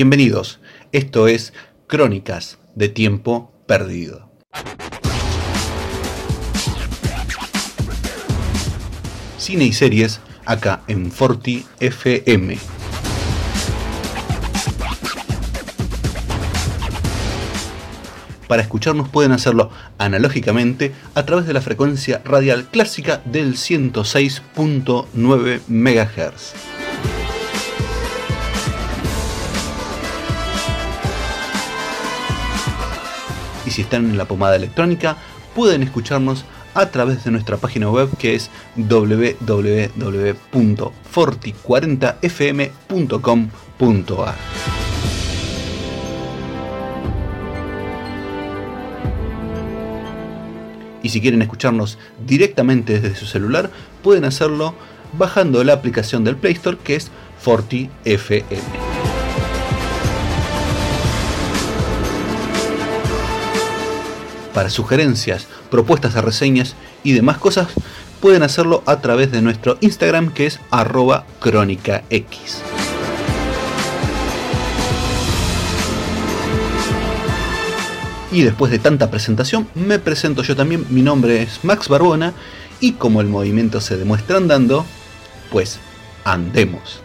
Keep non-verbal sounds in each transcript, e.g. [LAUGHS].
Bienvenidos, esto es Crónicas de Tiempo Perdido. Cine y series acá en Forti FM. Para escucharnos pueden hacerlo analógicamente a través de la frecuencia radial clásica del 106.9 MHz. Y si están en la pomada electrónica, pueden escucharnos a través de nuestra página web que es www.forti40fm.com.ar. Y si quieren escucharnos directamente desde su celular, pueden hacerlo bajando la aplicación del Play Store que es Forti Para sugerencias, propuestas de reseñas y demás cosas, pueden hacerlo a través de nuestro Instagram que es arroba crónica X. Y después de tanta presentación, me presento yo también. Mi nombre es Max Barbona y como el movimiento se demuestra andando, pues andemos.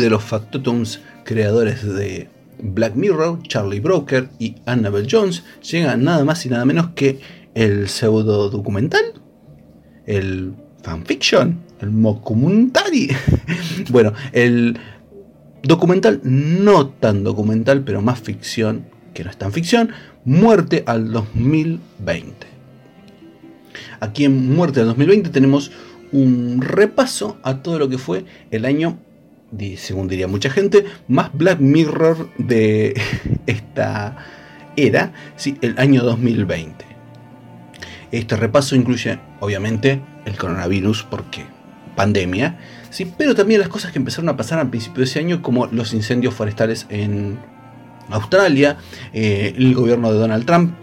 De los factotums creadores de Black Mirror, Charlie Broker y Annabelle Jones, llega nada más y nada menos que el pseudo documental, el fanfiction, el mockumentary. [LAUGHS] bueno, el documental no tan documental, pero más ficción, que no es tan ficción, Muerte al 2020. Aquí en Muerte al 2020 tenemos un repaso a todo lo que fue el año según diría mucha gente, más Black Mirror de [LAUGHS] esta era, ¿sí? el año 2020. Este repaso incluye, obviamente, el coronavirus, porque pandemia, ¿sí? pero también las cosas que empezaron a pasar al principio de ese año, como los incendios forestales en Australia, eh, el gobierno de Donald Trump.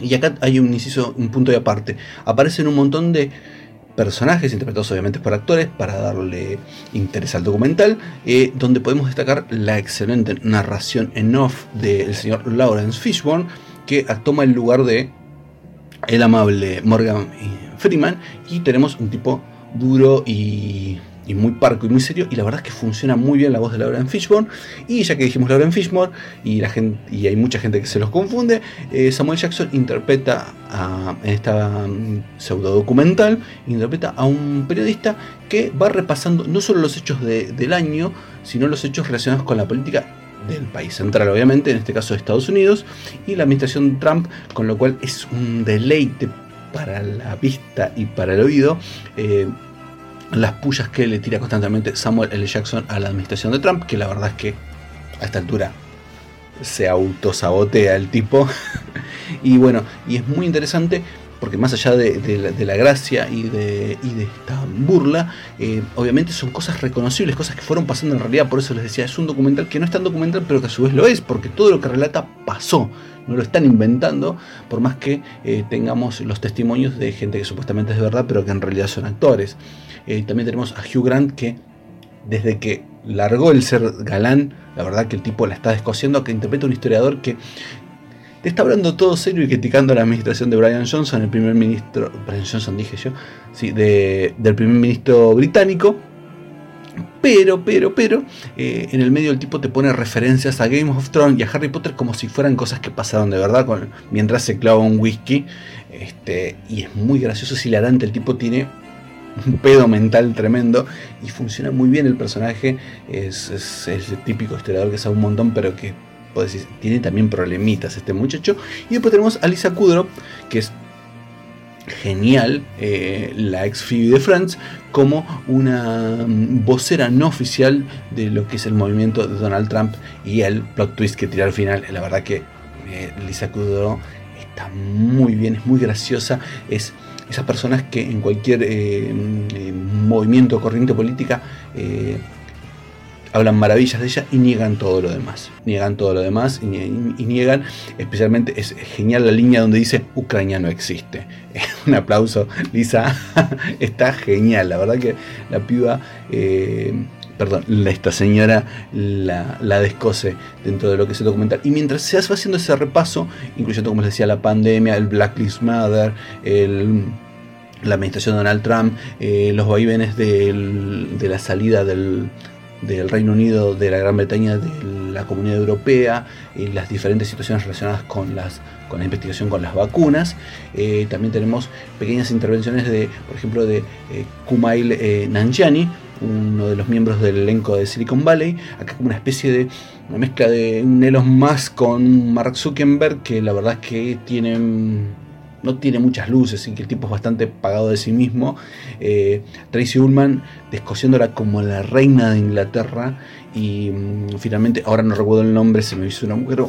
Y acá hay un inciso, un punto de aparte. Aparecen un montón de personajes interpretados obviamente por actores para darle interés al documental, eh, donde podemos destacar la excelente narración en off del señor Lawrence Fishburne, que toma el lugar de el amable Morgan Freeman, y tenemos un tipo duro y y muy parco y muy serio. Y la verdad es que funciona muy bien la voz de Laura en Fishburne. Y ya que dijimos Laura en Fishburne, y, la gente, y hay mucha gente que se los confunde, eh, Samuel Jackson interpreta a, en esta mm, pseudo documental, interpreta a un periodista que va repasando no solo los hechos del año, sino los hechos relacionados con la política del país central, obviamente, en este caso de Estados Unidos, y la administración Trump, con lo cual es un deleite para la vista y para el oído. Eh, las pullas que le tira constantemente Samuel L. Jackson a la administración de Trump, que la verdad es que a esta altura se autosabotea el tipo. [LAUGHS] y bueno, y es muy interesante porque más allá de, la, gracia y de, esta burla, eh, obviamente son cosas reconocibles, cosas que fueron pasando en realidad, por eso les decía, es un documental que no es tan documental, pero que a su vez lo es, porque todo lo que relata pasó, no lo están inventando, por más que eh, tengamos los testimonios de gente que supuestamente es de verdad, pero que en realidad son actores. Eh, también tenemos a Hugh Grant que desde que largó el ser galán, la verdad que el tipo la está descosiendo, que interpreta un historiador que te está hablando todo serio y criticando la administración de Brian Johnson, el primer ministro, Brian Johnson dije yo, sí, del primer ministro británico. Pero, pero, pero, eh, en el medio el tipo te pone referencias a Game of Thrones y a Harry Potter como si fueran cosas que pasaron de verdad mientras se clava un whisky. Este, y es muy gracioso, es hilarante. El tipo tiene [LAUGHS] un pedo mental tremendo y funciona muy bien el personaje. Es, el típico historiador que sabe un montón, pero que tiene también problemitas este muchacho. Y después tenemos a Lisa Kudrow, que es genial, eh, la ex Phoebe de France, como una mm, vocera no oficial de lo que es el movimiento de Donald Trump y el plot twist que tira al final. La verdad que Eh, Lisa Kudrow está muy bien, es muy graciosa, es esas personas que en cualquier eh, movimiento o corriente política eh, hablan maravillas de ella y niegan todo lo demás. Niegan todo lo demás y, niegan, especialmente es genial la línea donde dice Ucrania no existe. [LAUGHS] Un aplauso, Lisa, [LAUGHS] está genial, la verdad que la piba... Eh, perdón, esta señora la, la, descose dentro de lo que es el documental. Y mientras se hace haciendo ese repaso, incluyendo, como les decía, la pandemia, el Black Lives Matter, la administración de Donald Trump, eh, los vaivenes de la salida del, Reino Unido, de la Gran Bretaña, de la Comunidad Europea, y las diferentes situaciones relacionadas con, las, con la investigación con las vacunas. Eh, también tenemos pequeñas intervenciones de, por ejemplo, de eh, Kumail Nanjiani, uno de los miembros del elenco de Silicon Valley, acá como una especie de una mezcla de un Elon Musk con Mark Zuckerberg, que la verdad es que tienen no tiene muchas luces y que el tipo es bastante pagado de sí mismo. Eh, Tracy Ullman descosiéndola como la reina de Inglaterra y mm, finalmente, ahora no recuerdo el nombre, se me hizo una mujer,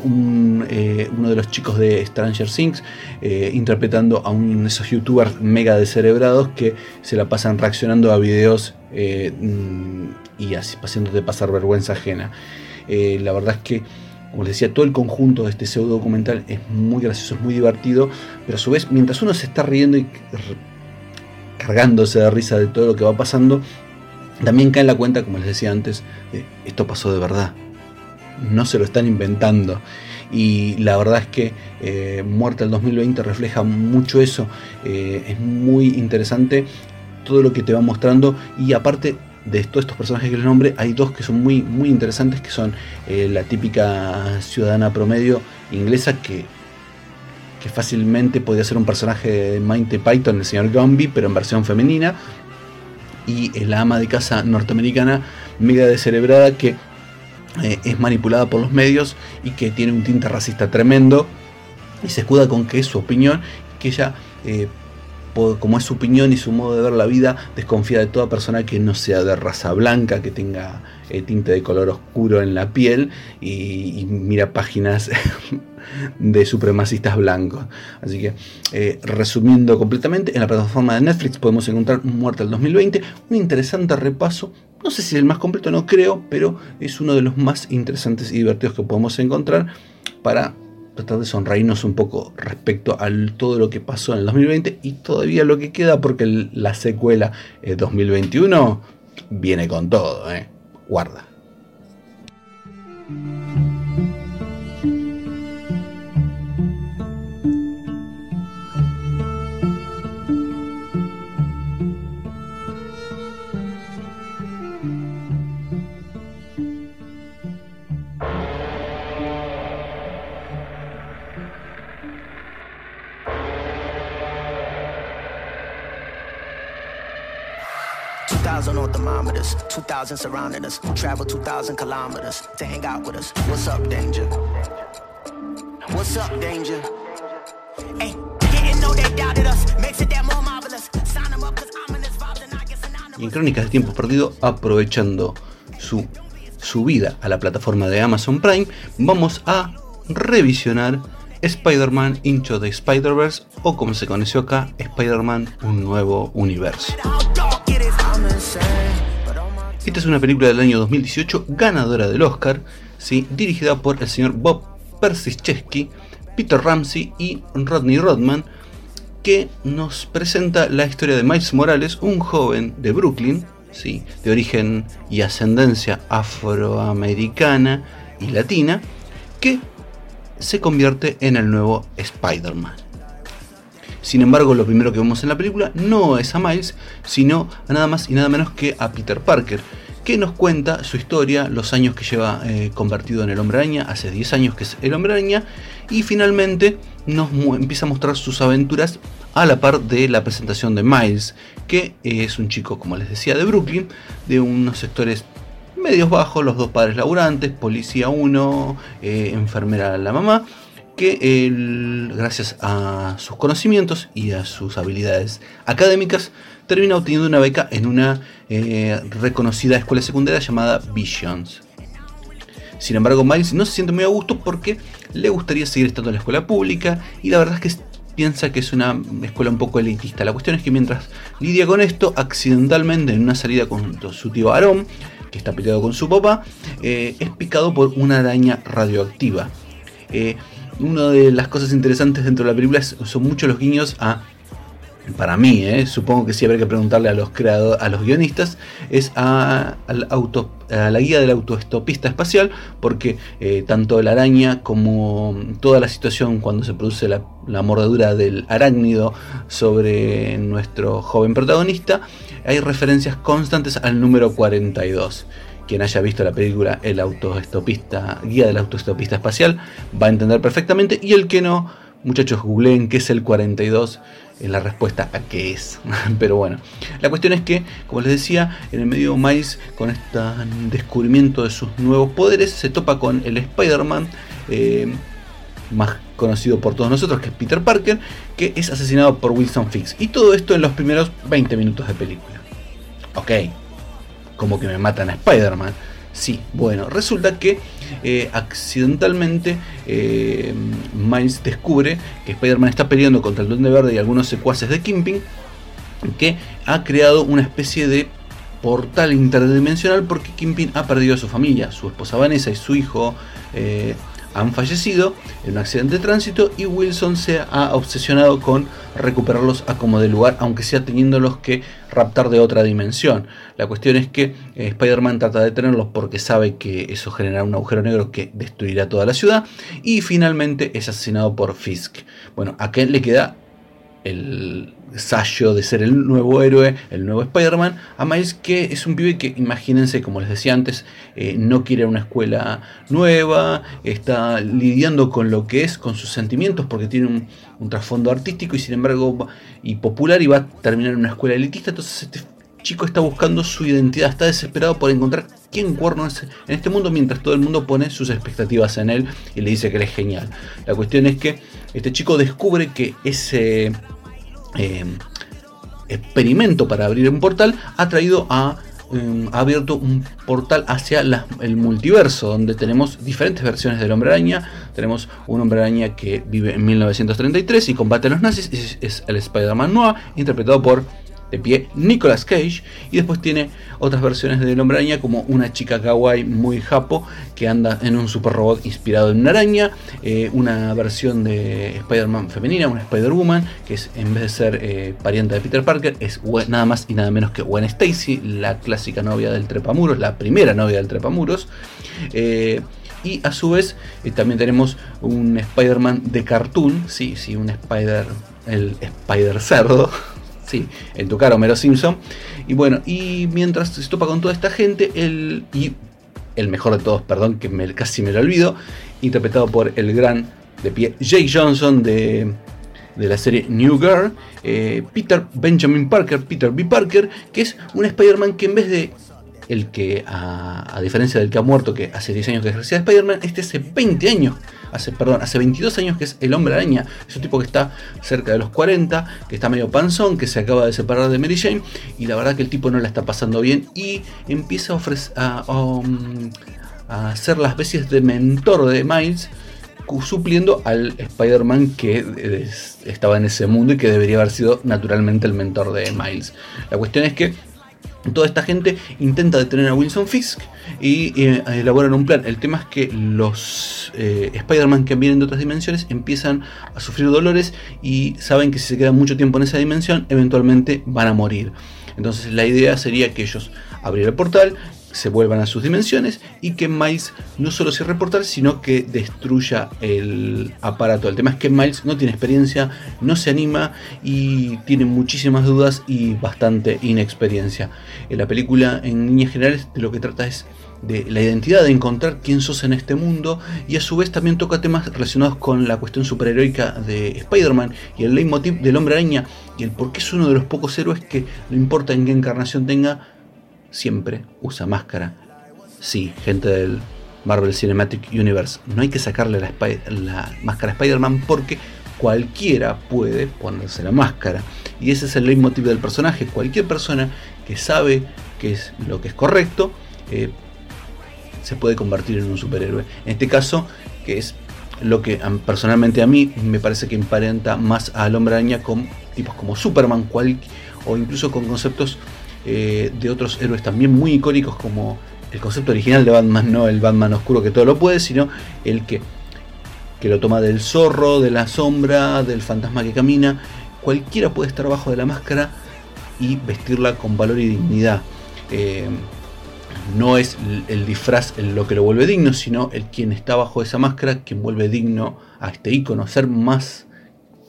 eh, uno de los chicos de Stranger Things eh, interpretando a uno de esos youtubers mega descerebrados que se la pasan reaccionando a videos mm, y así de pasar vergüenza ajena. la verdad es que como les decía, todo el conjunto de este pseudo documental es muy gracioso, es muy divertido, pero a su vez, mientras uno se está riendo y cargándose de risa de todo lo que va pasando, también cae en la cuenta, como les decía antes, de esto pasó de verdad. No se lo están inventando. Y la verdad es que eh, Muerta el 2020 refleja mucho eso. Eh, es muy interesante todo lo que te va mostrando. Y aparte de todos estos personajes que les nombre, hay dos que son muy, muy interesantes, que son eh, la típica ciudadana promedio inglesa que, que fácilmente podría ser un personaje de Monty Python, el señor Gumby, pero en versión femenina, y la ama de casa norteamericana mega descerebrada que eh, es manipulada por los medios y que tiene un tinte racista tremendo y se escuda con que es su opinión, que ella... Eh, como es su opinión y su modo de ver la vida, desconfía de toda persona que no sea de raza blanca, que tenga eh, tinte de color oscuro en la piel y, mira páginas [LAUGHS] de supremacistas blancos. Así que, eh, resumiendo completamente, en la plataforma de Netflix podemos encontrar Muerte del 2020, un interesante repaso. No sé si el más completo, no creo, pero es uno de los más interesantes y divertidos que podemos encontrar para tratar de sonreírnos un poco respecto a todo lo que pasó en el 2020 y todavía lo que queda porque la secuela 2021 viene con todo, ¿eh? Guarda. 2000 surrounding us. Travel 2000 kilometers to hang out with us. What's up, danger? What's up, danger? Hey, didn't know they doubted us. Makes it that more marvelous. Sign them up cause I'm in this vibe and I guess Y en Crónicas de Tiempo Perdido, aprovechando su subida a la plataforma de Amazon Prime, vamos a revisionar Spider-Man Into the Spider-Verse o como se conoció acá, Spider-Man Un Nuevo Universo. Esta es una película del año 2018 ganadora del Oscar, ¿sí? dirigida por el señor Bob Persichevsky, Peter Ramsey y Rodney Rodman, que nos presenta la historia de Miles Morales, un joven de Brooklyn, ¿sí? de origen y ascendencia afroamericana y latina, que se convierte en el nuevo Spider-Man. Sin embargo, lo primero que vemos en la película no es a Miles, sino a nada más y nada menos que a Peter Parker, que nos cuenta su historia, los años que lleva eh, convertido en el hombre araña, hace 10 años que es el hombre araña, y finalmente nos empieza a mostrar sus aventuras a la par de la presentación de Miles, que es un chico, como les decía, de Brooklyn, de unos sectores medios bajos, los dos padres laburantes, policía uno, eh, enfermera la mamá, que gracias a sus conocimientos y a sus habilidades académicas termina obteniendo una beca en una eh, reconocida escuela secundaria llamada Visions. Sin embargo, Miles no se siente muy a gusto porque le gustaría seguir estando en la escuela pública y la verdad es que piensa que es una escuela un poco elitista. La cuestión es que mientras lidia con esto, accidentalmente en una salida con su tío Aarón, que está peleado con su papá, eh, es picado por una araña radioactiva. Eh, una de las cosas interesantes dentro de la película son muchos los guiños a para mí, ¿eh? supongo que sí habría que preguntarle a los creadores, a los guionistas, es a la guía del autoestopista espacial, porque eh, tanto la araña como toda la situación cuando se produce la, la, mordedura del arácnido sobre nuestro joven protagonista, hay referencias constantes al número 42 quien haya visto la película El autoestopista, guía del autoestopista espacial, va a entender perfectamente. Y el que no, muchachos, googleen qué es el 42 en la respuesta a qué es. [LAUGHS] Pero bueno, la cuestión es que, como les decía, en el medio Miles, con este descubrimiento de sus nuevos poderes, se topa con el Spider-Man. Eh, más conocido por todos nosotros, que es Peter Parker, que es asesinado por Wilson Fix. Y todo esto en los primeros 20 minutos de película. Ok, como que me matan a Spider-Man. Sí, bueno, resulta que eh, accidentalmente eh, Miles descubre que Spider-Man está peleando contra el Duende Verde y algunos secuaces de Kimping, que ha creado una especie de portal interdimensional porque Kimping ha perdido a su familia, su esposa Vanessa y su hijo. Eh, han fallecido en un accidente de tránsito y Wilson se ha obsesionado con recuperarlos a como de lugar, aunque sea teniéndolos que raptar de otra dimensión. La cuestión es que eh, Spider-Man trata de detenerlos porque sabe que eso generará un agujero negro que destruirá toda la ciudad y finalmente es asesinado por Fisk. Bueno, a Ken le queda el De ser el nuevo héroe, el nuevo Spider-Man, a que es un pibe que, imagínense, como les decía antes, eh, no quiere una escuela nueva, está lidiando con lo que es, con sus sentimientos, porque tiene un, trasfondo artístico y sin embargo y popular y va a terminar en una escuela elitista, entonces este chico está buscando su identidad, está desesperado por encontrar quién cuerno es en este mundo mientras todo el mundo pone sus expectativas en él y le dice que él es genial. La cuestión es que este chico descubre que ese Em, experimento para abrir un portal ha traído a em, ha abierto un portal hacia el multiverso, donde tenemos diferentes versiones del hombre araña. Tenemos un hombre araña que vive en 1933 y combate a los nazis, es, es el Spider-Man Noir, interpretado por de pie Nicolas Cage. Y después tiene otras versiones del Hombre Araña, como una chica kawaii muy japo que anda en un super robot inspirado en una araña. Eh, una versión de Spider-Man femenina, una Spider-Woman, que es en vez de ser eh, pariente de Peter Parker, es nada más y nada menos que Gwen Stacy, la clásica novia del Trepamuros, la primera novia del Trepamuros. Eh, y a su vez también tenemos un Spider-Man de cartoon, sí, sí, un Spider, el Spider Cerdo, [LAUGHS] Sí, en tu cara, Homero Simpson. Y bueno, y mientras se topa con toda esta gente, el, y el mejor de todos, perdón, que me, casi me lo olvido, interpretado por el gran de pie Jake Johnson de, de la serie New Girl, eh, Peter Benjamin Parker, Peter B. Parker, que es un Spider-Man que en vez de el que, a, diferencia del que ha muerto, que hace 10 años que ejercía Spider-Man, este hace 20 años, hace, perdón, hace 22 años que es el hombre araña. Es un tipo que está cerca de los 40, que está medio panzón, que se acaba de separar de Mary Jane, y la verdad que el tipo no la está pasando bien y empieza a, ofrecer, a, um, a, hacer las veces de mentor de Miles supliendo al Spider-Man que estaba en ese mundo y que debería haber sido naturalmente el mentor de Miles. La cuestión es que Toda esta gente intenta detener a Wilson Fisk y eh, elaboran un plan. El tema es que los eh, Spider-Man que vienen de otras dimensiones empiezan a sufrir dolores y saben que si se quedan mucho tiempo en esa dimensión, eventualmente van a morir. Entonces la idea sería que ellos abrieran el portal, se vuelvan a sus dimensiones y que Miles no solo se reportar, sino que destruya el aparato. El tema es que Miles no tiene experiencia, no se anima y tiene muchísimas dudas y bastante inexperiencia. En la película, en líneas generales, de lo que trata es de la identidad, de encontrar quién sos en este mundo y a su vez también toca temas relacionados con la cuestión superheroica de Spider-Man y el leitmotiv del hombre araña y el por qué es uno de los pocos héroes que no importa en qué encarnación tenga, siempre usa máscara. Sí, gente del Marvel Cinematic Universe, no hay que sacarle la, máscara a Spider-Man porque cualquiera puede ponerse la máscara. Y ese es el leitmotiv del personaje. Cualquier persona que sabe que es lo que es correcto, eh, se puede convertir en un superhéroe. En este caso, que es lo que personalmente a mí me parece que emparenta más al hombre araña con tipos como Superman o incluso con conceptos eh, de otros héroes también muy icónicos como el concepto original de Batman, no el Batman oscuro que todo lo puede, sino el que, que lo toma del zorro, de la sombra, del fantasma que camina. Cualquiera puede estar bajo de la máscara y vestirla con valor y dignidad. Eh, no es el disfraz lo que lo vuelve digno, sino el quien está bajo esa máscara quien vuelve digno a este icono, ser más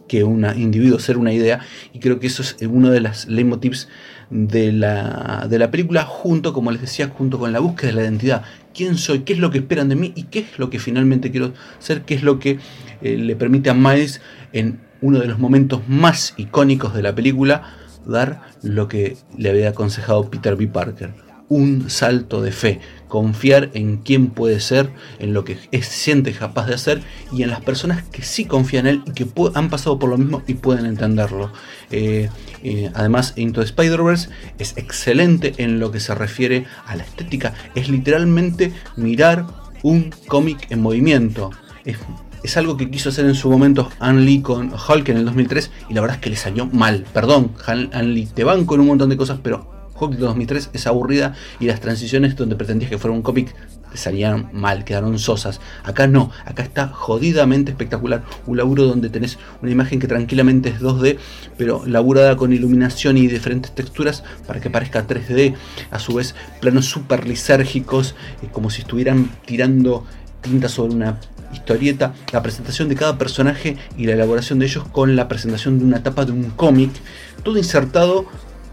que un individuo, ser una idea. Y creo que eso es uno de las leitmotivs de la, de la película, junto, como les decía, junto con la búsqueda de la identidad. ¿Quién soy? ¿Qué es lo que esperan de mí? ¿Y qué es lo que finalmente quiero ser? ¿Qué es lo que eh, le permite a Miles en uno de los momentos más icónicos de la película dar lo que le había aconsejado Peter B. Parker? Un salto de fe, confiar en quién puede ser, en lo que es, siente capaz de hacer y en las personas que sí confían en él y que han pasado por lo mismo y pueden entenderlo. Eh, eh, además, Into the Spider-Verse es excelente en lo que se refiere a la estética, es literalmente mirar un cómic en movimiento. Es, algo que quiso hacer en su momento Ann Lee con Hulk en el 2003 y la verdad es que le salió mal. Perdón, Lee, te van con un montón de cosas, pero Hulk de 2003 es aburrida y las transiciones donde pretendías que fuera un cómic salían mal, quedaron sosas. Acá no, acá está jodidamente espectacular. Un laburo donde tenés una imagen que tranquilamente es 2D, pero laburada con iluminación y diferentes texturas para que parezca 3D. A su vez, planos súper lisérgicos, eh, como si estuvieran tirando tinta sobre una historieta, la presentación de cada personaje y la elaboración de ellos con la presentación de una tapa de un cómic, todo insertado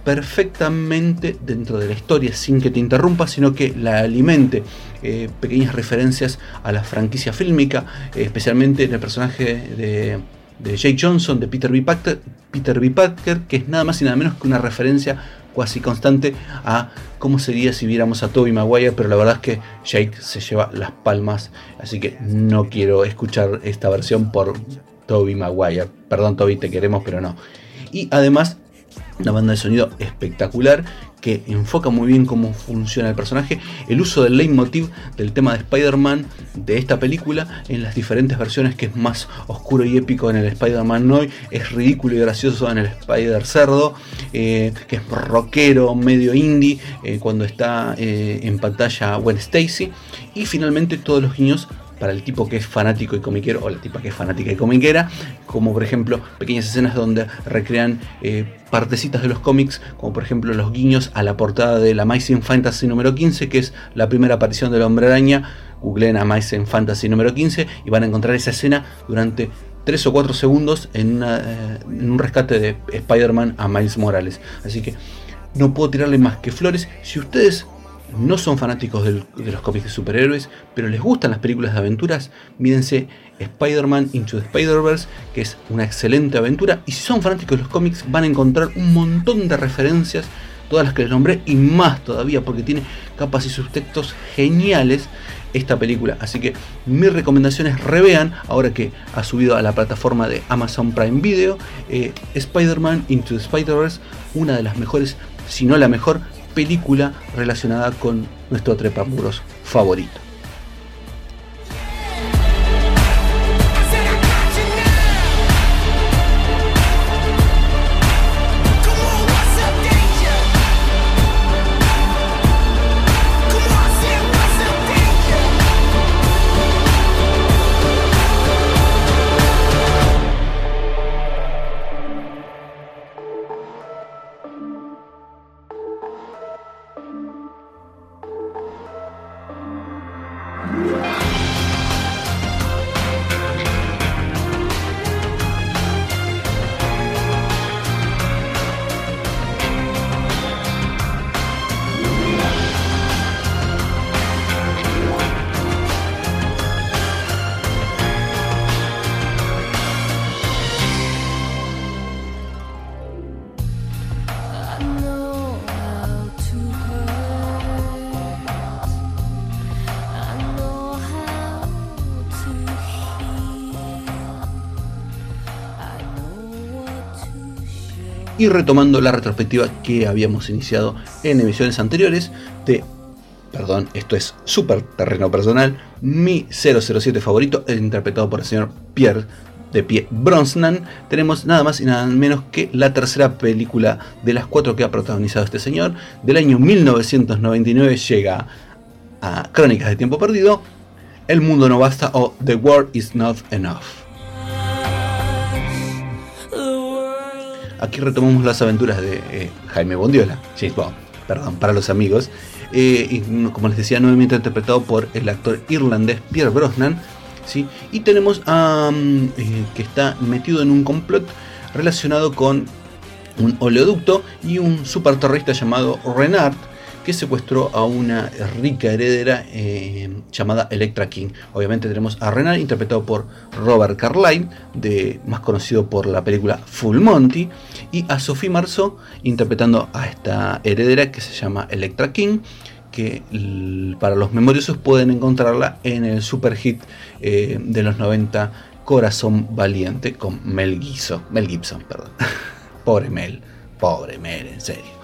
perfectamente dentro de la historia sin que te interrumpa, sino que la alimente. Eh, pequeñas referencias a la franquicia fílmica, eh, especialmente en el personaje de, Jake Johnson, de Peter B. Parker, Peter B. Parker, que es nada más y nada menos que una referencia casi constante a cómo sería si viéramos a Toby Maguire, pero la verdad es que Jake se lleva las palmas, así que no quiero escuchar esta versión por Toby Maguire. Perdón Toby, te queremos, pero no. Y además una banda de sonido espectacular que enfoca muy bien cómo funciona el personaje, el uso del leitmotiv del tema de Spider-Man de esta película en las diferentes versiones, que es más oscuro y épico en el Spider-Man Noy, es ridículo y gracioso en el Spider Cerdo, eh, que es rockero, medio indie, eh, cuando está eh, en pantalla Gwen Stacy, y finalmente todos los guiños para el tipo que es fanático y comiquero o la tipa que es fanática y comiquera, como por ejemplo pequeñas escenas donde recrean eh, partecitas de los cómics, como por ejemplo los guiños a la portada de la Amazing Fantasy número 15, que es la primera aparición del hombre araña. Googleen Amazing Fantasy número 15 y van a encontrar esa escena durante 3 o 4 segundos en, eh, en un rescate de Spider-Man a Miles Morales. Así que no puedo tirarle más que flores. Si ustedes no son fanáticos de los cómics de superhéroes, pero les gustan las películas de aventuras, mírense Spider-Man Into the Spider-Verse, que es una excelente aventura. Y si son fanáticos de los cómics, van a encontrar un montón de referencias, todas las que les nombré, y más todavía, porque tiene capas y subtextos geniales esta película. Así que mi recomendación es revean, ahora que ha subido a la plataforma de Amazon Prime Video, eh, Spider-Man Into the Spider-Verse, una de las mejores, si no la mejor, película relacionada con nuestro trepamuros favorito. Y retomando la retrospectiva que habíamos iniciado en emisiones anteriores de perdón, esto es súper terreno personal, mi 007 favorito, interpretado por el señor Pierre de pie Brosnan, tenemos nada más y nada menos que la tercera película de las cuatro que ha protagonizado este señor. Del año 1999 llega a Crónicas de Tiempo Perdido, El Mundo No Basta o The World Is Not Enough. Aquí retomamos las aventuras de eh, Jaime Bondiola, James Bond, perdón, para los amigos. Eh, y como les decía, nuevamente interpretado por el actor irlandés Pierre Brosnan, y tenemos a. Eh, que está metido en un complot relacionado con un oleoducto y un super terrorista llamado Renard que secuestró a una rica heredera eh, llamada Electra King. Obviamente tenemos a Renard interpretado por Robert Carlyle, de, más conocido por la película Full Monty, y a Sophie Marceau interpretando a esta heredera que se llama Electra King que para los memoriosos pueden encontrarla en el super hit eh, de los 90 Corazón Valiente con Mel Gibson, Mel Gibson, perdón. [LAUGHS] pobre Mel, pobre Mel, en serio.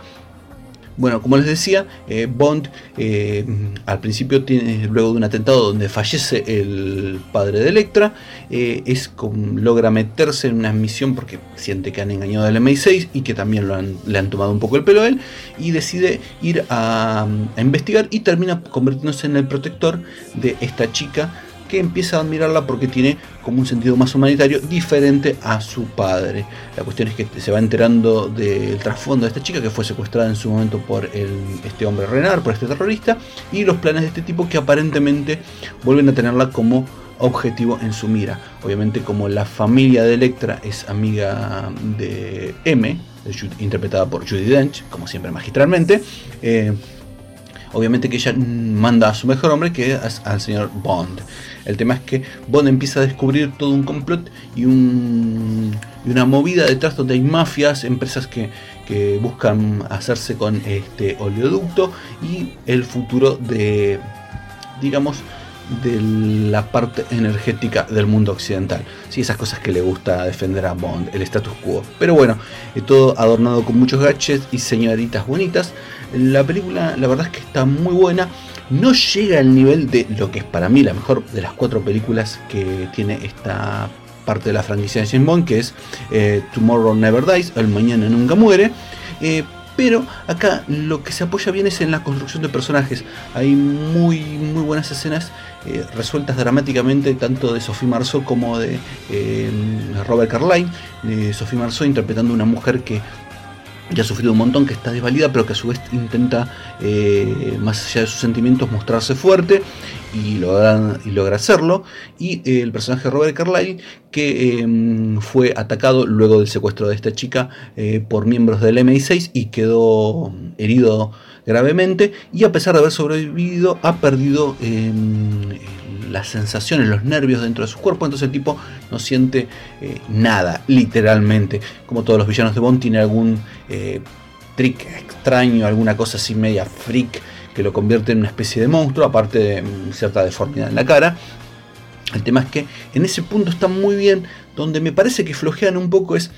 Bueno, como les decía, eh, Bond eh, al principio tiene, luego de un atentado donde fallece el padre de Electra, eh, es logra meterse en una misión porque siente que han engañado al MI6 y que también le han tomado un poco el pelo a él y decide ir a investigar y termina convirtiéndose en el protector de esta chica que empieza a admirarla porque tiene como un sentido más humanitario diferente a su padre. La cuestión es que se va enterando del trasfondo de esta chica que fue secuestrada en su momento por este hombre Renard, por este terrorista, y los planes de este tipo que aparentemente vuelven a tenerla como objetivo en su mira. Obviamente como la familia de Electra es amiga de M, interpretada por Judy Dench, como siempre magistralmente, eh, obviamente que ella manda a su mejor hombre que es al señor Bond. El tema es que Bond empieza a descubrir todo un complot y, una movida detrás donde hay mafias, empresas que, buscan hacerse con este oleoducto y el futuro de, digamos, de la parte energética del mundo occidental. Sí, esas cosas que le gusta defender a Bond, el status quo. Pero bueno, eh, todo adornado con muchos gadgets y señoritas bonitas. La película, la verdad es que está muy buena no llega al nivel de lo que es para mí la mejor de las cuatro películas que tiene esta parte de la franquicia de James Bond, que es eh, Tomorrow Never Dies, El Mañana Nunca Muere. Eh, pero acá lo que se apoya bien es en la construcción de personajes. Hay muy, muy buenas escenas eh, resueltas dramáticamente, tanto de Sophie Marceau como de Robert Carlyle. Sophie Marceau interpretando una mujer que ya ha sufrido un montón, que está desvalida, pero que a su vez intenta, eh, más allá de sus sentimientos, mostrarse fuerte y logra, hacerlo. Y eh, el personaje Robert Carlyle, que em, fue atacado luego del secuestro de esta chica eh, por miembros del MI6 y quedó herido gravemente. Y a pesar de haber sobrevivido, ha perdido em, las sensaciones, los nervios dentro de su cuerpo, entonces el tipo no siente eh, nada, literalmente. Como todos los villanos de Bond, tiene algún eh, trick extraño, alguna cosa así media freak que lo convierte en una especie de monstruo, aparte de mm, cierta deformidad en la cara. El tema es que en ese punto está muy bien, donde me parece que flojean un poco es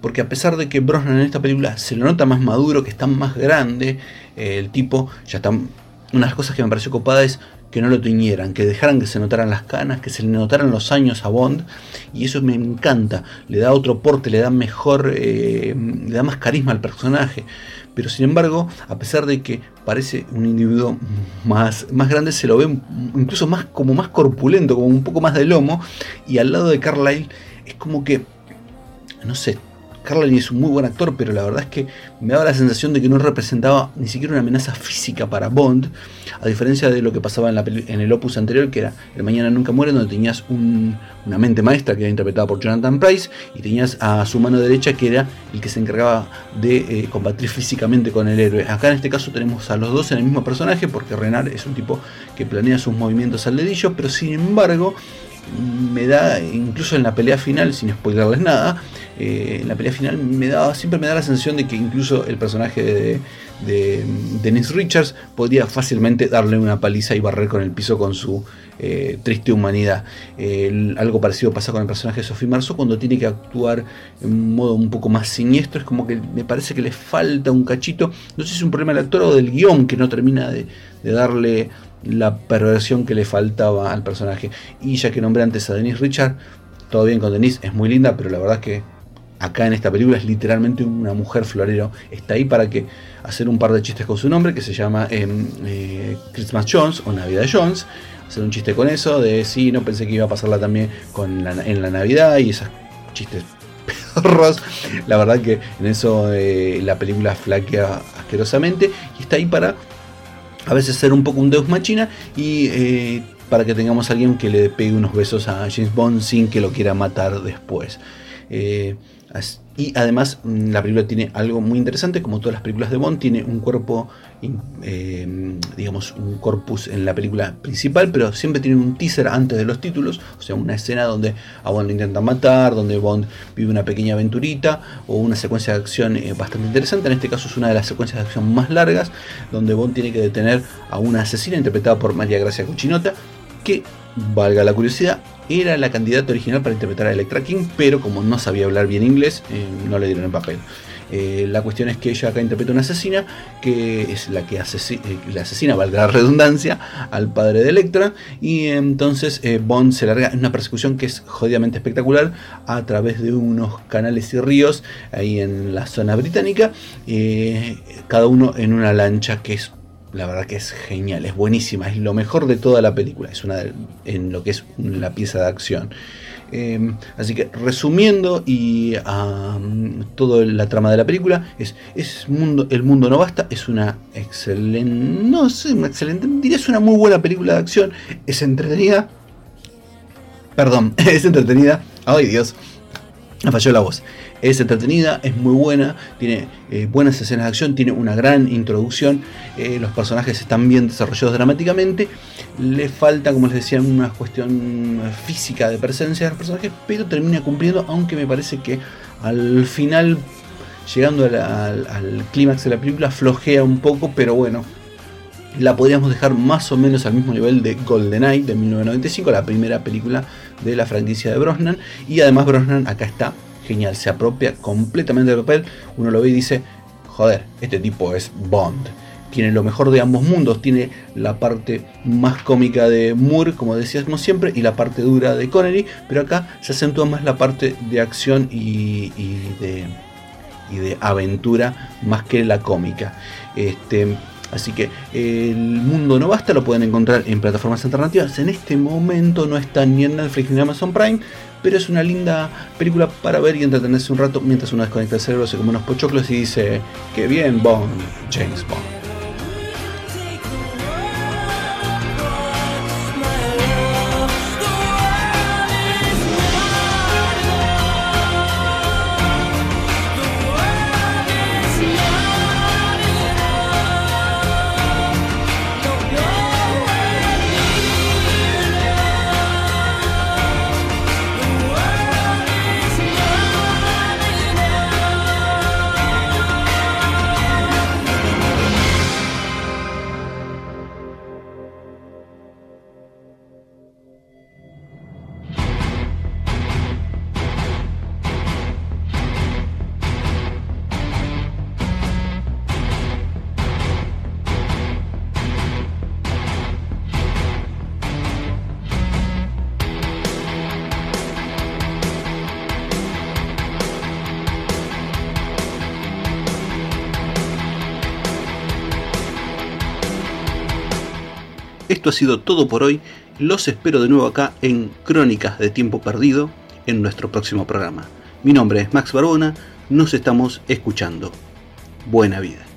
porque a pesar de que Brosnan en esta película se lo nota más maduro, que está más grande, eh, el tipo ya está... Una de las cosas que me pareció copada es que no lo tiñeran, que dejaran que se notaran las canas, que se le notaran los años a Bond, y eso me encanta, le da otro porte, le da mejor, eh, le da más carisma al personaje. Pero sin embargo, a pesar de que parece un individuo más, más grande, se lo ve incluso más como más corpulento, como un poco más de lomo, y al lado de Carlyle es como que, no sé, Carlyle es un muy buen actor, pero la verdad es que me daba la sensación de que no representaba ni siquiera una amenaza física para Bond, a diferencia de lo que pasaba en, la en el opus anterior, que era El Mañana Nunca Muere, donde tenías una mente maestra que era interpretada por Jonathan Price, y tenías a su mano derecha, que era el que se encargaba de eh, combatir físicamente con el héroe. Acá en este caso tenemos a los dos en el mismo personaje, porque Renard es un tipo que planea sus movimientos al dedillo, pero sin embargo me da, incluso en la pelea final, sin spoilerles nada, eh, en la pelea final me da, siempre me da la sensación de que incluso el personaje de, de Dennis Richards podría fácilmente darle una paliza y barrer con el piso con su eh, triste humanidad. algo parecido pasa con el personaje de Sophie Marceau cuando tiene que actuar en un modo un poco más siniestro, es como que me parece que le falta un cachito, no sé si es un problema del actor o del guion que no termina de, darle la perversión que le faltaba al personaje. Y ya que nombré antes a Denise Richard, todo bien con Denise, es muy linda, pero la verdad que acá en esta película es literalmente una mujer florero. Está ahí para que hacer un par de chistes con su nombre, que se llama em, eh, Christmas Jones o Navidad Jones. Hacer un chiste con eso, de sí, no pensé que iba a pasarla también con en la Navidad y esos chistes [LAUGHS] perros. La verdad que en eso eh, la película flaquea asquerosamente y está ahí para a veces ser un poco un Deus Machina y eh, para que tengamos a alguien que le pegue unos besos a James Bond sin que lo quiera matar después. Y además mm, la película tiene algo muy interesante, como todas las películas de Bond, tiene un cuerpo, em, digamos, un corpus en la película principal, pero siempre tiene un teaser antes de los títulos, o sea, una escena donde a Bond lo intentan matar, donde Bond vive una pequeña aventurita, o una secuencia de acción eh, bastante interesante, en este caso es una de las secuencias de acción más largas, donde Bond tiene que detener a una asesina interpretada por María Gracia Cuchinota, que, valga la curiosidad, era la candidata original para interpretar a Electra King, pero como no sabía hablar bien inglés, eh, no le dieron el papel. Eh, la cuestión es que ella acá interpreta una asesina, que es la que asesina, eh, la asesina, valga la redundancia, al padre de Electra, y entonces Bond se larga en una persecución que es jodidamente espectacular a través de unos canales y ríos ahí en la zona británica, cada uno en una lancha que es la verdad que es genial, es buenísima, es lo mejor de toda la película, es una en lo que es la pieza de acción. Em, así que resumiendo y toda la trama de la película es, es mundo, el mundo no basta, es una excelente, no sé, una excelente, diría es una muy buena película de acción, es entretenida, perdón, [LAUGHS] es entretenida, ay Dios, me falló la voz. Es entretenida, es muy buena, tiene eh, buenas escenas de acción, tiene una gran introducción, eh, los personajes están bien desarrollados dramáticamente, le falta, como les decía, una cuestión física de presencia de los personajes, pero termina cumpliendo, aunque me parece que al final, llegando al, clímax de la película, flojea un poco, pero bueno, la podríamos dejar más o menos al mismo nivel de GoldenEye de 1995, la primera película de la franquicia de Brosnan. Y además Brosnan acá está genial, se apropia completamente del papel. Uno lo ve y dice, joder, este tipo es Bond. Tiene lo mejor de ambos mundos, tiene la parte más cómica de Moore, como decíamos siempre, y la parte dura de Connery, pero acá se acentúa más la parte de acción y, de, y de aventura más que la cómica. Este, Así que el mundo no basta, lo pueden encontrar en plataformas alternativas. En este momento no está ni en Netflix ni en Amazon Prime, pero es una linda película para ver y entretenerse un rato mientras uno desconecta el cerebro, se come unos pochoclos y dice que bien Bond, James Bond. Esto ha sido todo por hoy. Los espero de nuevo acá en Crónicas de Tiempo Perdido en nuestro próximo programa. Mi nombre es Max Barbona. Nos estamos escuchando. Buena vida.